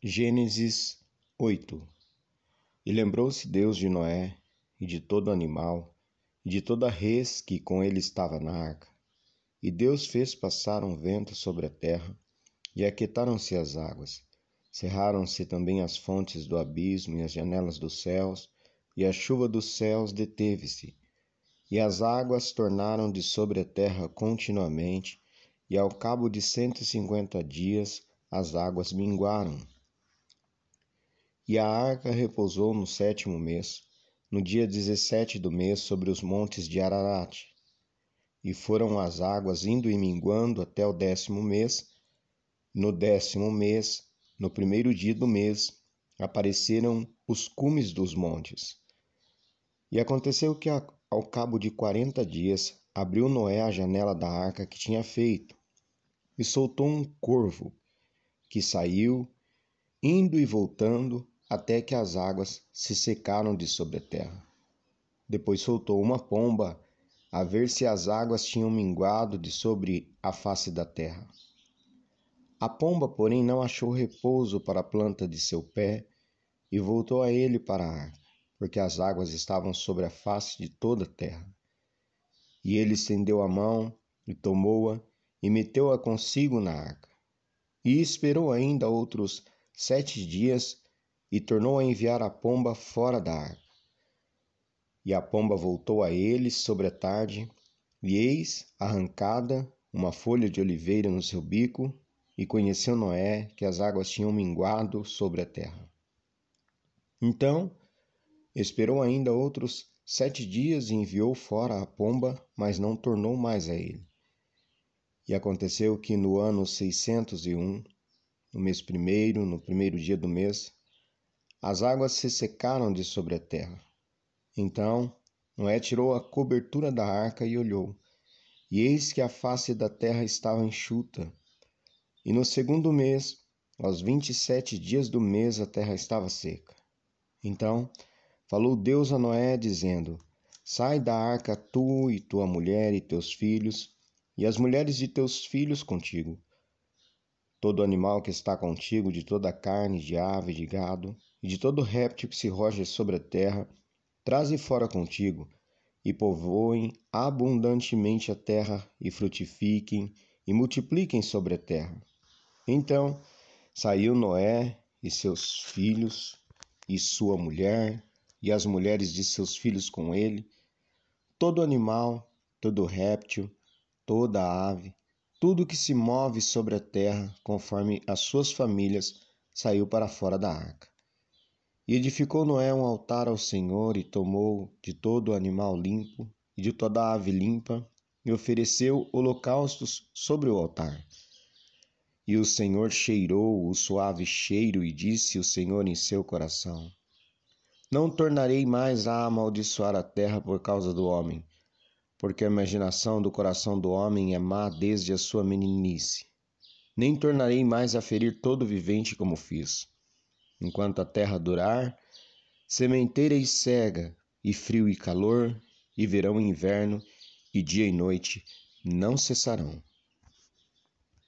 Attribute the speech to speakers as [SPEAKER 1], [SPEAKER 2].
[SPEAKER 1] Gênesis 8 E lembrou-se Deus de Noé e de todo animal e de toda res que com ele estava na arca. E Deus fez passar um vento sobre a terra, e aquietaram-se as águas. Cerraram-se também as fontes do abismo e as janelas dos céus, e a chuva dos céus deteve-se. E as águas tornaram de sobre a terra continuamente, e ao cabo de cento e cinquenta dias as águas minguaram. E a arca repousou no sétimo mês, no dia dezessete do mês, sobre os montes de Ararat. E foram as águas indo e minguando até o décimo mês. No décimo mês, no primeiro dia do mês, apareceram os cumes dos montes. E aconteceu que, ao cabo de quarenta dias, abriu Noé a janela da arca que tinha feito, e soltou um corvo, que saiu, indo e voltando, até que as águas se secaram de sobre a terra. Depois soltou uma pomba, a ver se as águas tinham minguado de sobre a face da terra. A pomba, porém, não achou repouso para a planta de seu pé e voltou a ele para a arca, porque as águas estavam sobre a face de toda a terra. E ele estendeu a mão e tomou-a e meteu-a consigo na arca. E esperou ainda outros sete dias e tornou a enviar a pomba fora da arca. E a pomba voltou a eles sobre a tarde, e eis, arrancada, uma folha de oliveira no seu bico, e conheceu Noé que as águas tinham minguado sobre a terra. Então, esperou ainda outros sete dias e enviou fora a pomba, mas não tornou mais a ele. E aconteceu que no ano seiscentos e um, no mês primeiro, no primeiro dia do mês, as águas se secaram de sobre a terra. Então Noé tirou a cobertura da arca e olhou, e eis que a face da terra estava enxuta. E no segundo mês, aos vinte e sete dias do mês, a terra estava seca. Então falou Deus a Noé, dizendo: Sai da arca tu e tua mulher e teus filhos, e as mulheres de teus filhos contigo. Todo animal que está contigo, de toda carne, de ave, de gado, e de todo réptil que se roja sobre a terra, traze fora contigo, e povoem abundantemente a terra, e frutifiquem, e multipliquem sobre a terra. Então saiu Noé e seus filhos, e sua mulher, e as mulheres de seus filhos com ele, todo animal, todo réptil, toda ave, tudo que se move sobre a terra, conforme as suas famílias, saiu para fora da arca. E edificou Noé um altar ao Senhor e tomou de todo animal limpo e de toda ave limpa e ofereceu holocaustos sobre o altar. E o Senhor cheirou o suave cheiro e disse o Senhor em seu coração: Não tornarei mais a amaldiçoar a terra por causa do homem, porque a imaginação do coração do homem é má desde a sua meninice. Nem tornarei mais a ferir todo vivente como fiz enquanto a terra durar, sementeira e cega, e frio e calor, e verão e inverno, e dia e noite não cessarão.